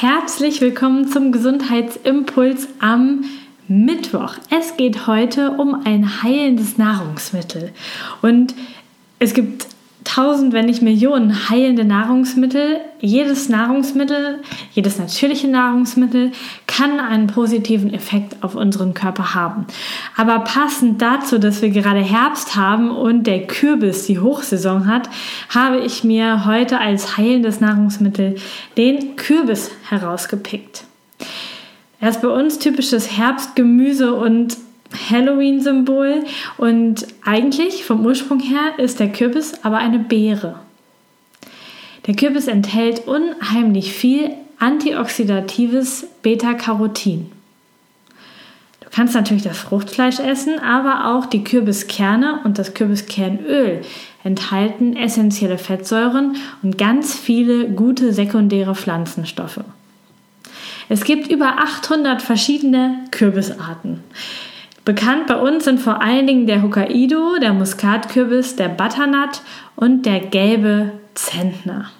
Herzlich willkommen zum Gesundheitsimpuls am Mittwoch. Es geht heute um ein heilendes Nahrungsmittel. Und es gibt tausend, wenn nicht Millionen heilende Nahrungsmittel. Jedes Nahrungsmittel, jedes natürliche Nahrungsmittel kann einen positiven Effekt auf unseren Körper haben. Aber passend dazu, dass wir gerade Herbst haben und der Kürbis die Hochsaison hat, habe ich mir heute als heilendes Nahrungsmittel den Kürbis herausgepickt. Er ist bei uns typisches Herbstgemüse und Halloween-Symbol und eigentlich vom Ursprung her ist der Kürbis aber eine Beere. Der Kürbis enthält unheimlich viel antioxidatives Beta-Carotin. Du kannst natürlich das Fruchtfleisch essen, aber auch die Kürbiskerne und das Kürbiskernöl enthalten essentielle Fettsäuren und ganz viele gute sekundäre Pflanzenstoffe. Es gibt über 800 verschiedene Kürbisarten. Bekannt bei uns sind vor allen Dingen der Hokkaido, der Muskatkürbis, der Butternut und der gelbe Zentner.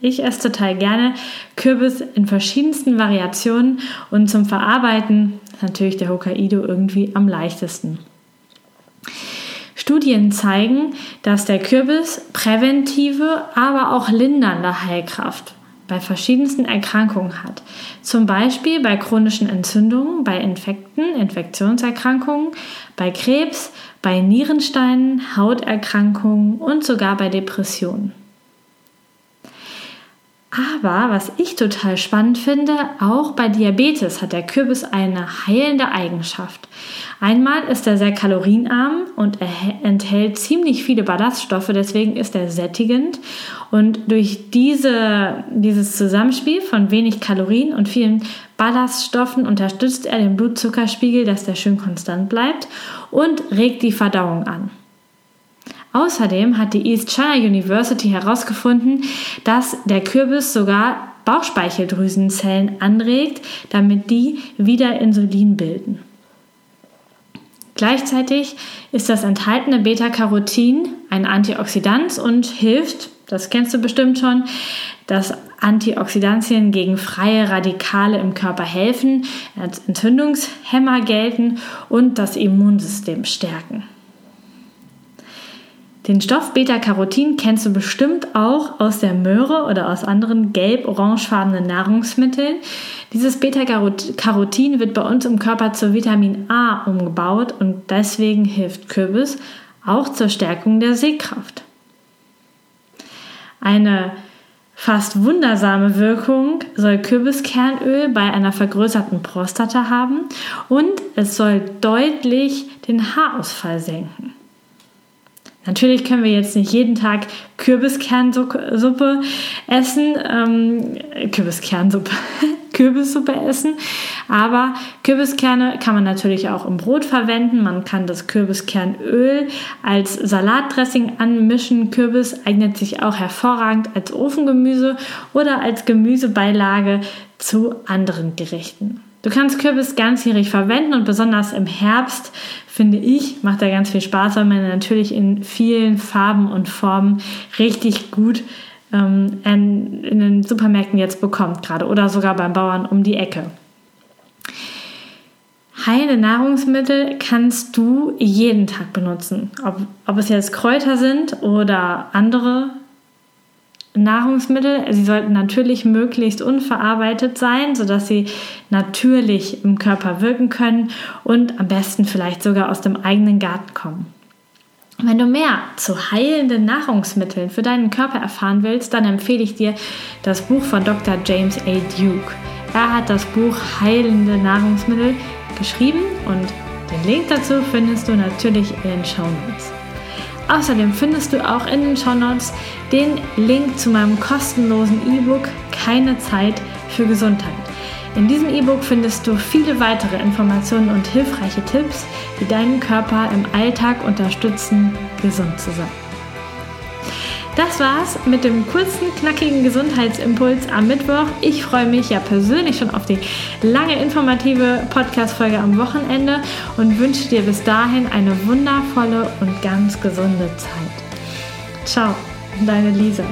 Ich esse total gerne Kürbis in verschiedensten Variationen und zum Verarbeiten ist natürlich der Hokkaido irgendwie am leichtesten. Studien zeigen, dass der Kürbis präventive, aber auch lindernde Heilkraft bei verschiedensten Erkrankungen hat. Zum Beispiel bei chronischen Entzündungen, bei Infekten, Infektionserkrankungen, bei Krebs, bei Nierensteinen, Hauterkrankungen und sogar bei Depressionen. Aber was ich total spannend finde, auch bei Diabetes hat der Kürbis eine heilende Eigenschaft. Einmal ist er sehr kalorienarm und enthält ziemlich viele Ballaststoffe, deswegen ist er sättigend. Und durch diese, dieses Zusammenspiel von wenig Kalorien und vielen Ballaststoffen unterstützt er den Blutzuckerspiegel, dass der schön konstant bleibt und regt die Verdauung an. Außerdem hat die East China University herausgefunden, dass der Kürbis sogar Bauchspeicheldrüsenzellen anregt, damit die wieder Insulin bilden. Gleichzeitig ist das enthaltene Beta-Carotin ein Antioxidant und hilft, das kennst du bestimmt schon, dass Antioxidantien gegen freie Radikale im Körper helfen, als Entzündungshemmer gelten und das Immunsystem stärken. Den Stoff Beta-Carotin kennst du bestimmt auch aus der Möhre oder aus anderen gelb-orangefarbenen Nahrungsmitteln. Dieses Beta-Carotin wird bei uns im Körper zu Vitamin A umgebaut und deswegen hilft Kürbis auch zur Stärkung der Sehkraft. Eine fast wundersame Wirkung soll Kürbiskernöl bei einer vergrößerten Prostata haben und es soll deutlich den Haarausfall senken. Natürlich können wir jetzt nicht jeden Tag Kürbiskernsuppe essen, ähm, Kürbiskernsuppe, Kürbissuppe essen, aber Kürbiskerne kann man natürlich auch im Brot verwenden. Man kann das Kürbiskernöl als Salatdressing anmischen. Kürbis eignet sich auch hervorragend als Ofengemüse oder als Gemüsebeilage zu anderen Gerichten. Du kannst Kürbis ganzjährig verwenden und besonders im Herbst, finde ich, macht er ganz viel Spaß, weil man natürlich in vielen Farben und Formen richtig gut ähm, in, den Supermärkten jetzt bekommt gerade oder sogar beim Bauern um die Ecke. Heilende Nahrungsmittel kannst du jeden Tag benutzen. Ob, ob es jetzt Kräuter sind oder andere Nahrungsmittel, sie sollten natürlich möglichst unverarbeitet sein, sodass sie natürlich im Körper wirken können und am besten vielleicht sogar aus dem eigenen Garten kommen. Wenn du mehr zu heilenden Nahrungsmitteln für deinen Körper erfahren willst, dann empfehle ich dir das Buch von Dr. James A. Duke. Er hat das Buch Heilende Nahrungsmittel geschrieben und den Link dazu findest du natürlich in den Show Notes. Außerdem findest du auch in den Shownotes den Link zu meinem kostenlosen E-Book Keine Zeit für Gesundheit. In diesem E-Book findest du viele weitere Informationen und hilfreiche Tipps, die deinen Körper im Alltag unterstützen, gesund zu sein. Das war's mit dem kurzen, knackigen Gesundheitsimpuls am Mittwoch. Ich freue mich ja persönlich schon auf die lange informative Podcast-Folge am Wochenende und wünsche dir bis dahin eine wundervolle und ganz gesunde Zeit. Ciao, deine Lisa.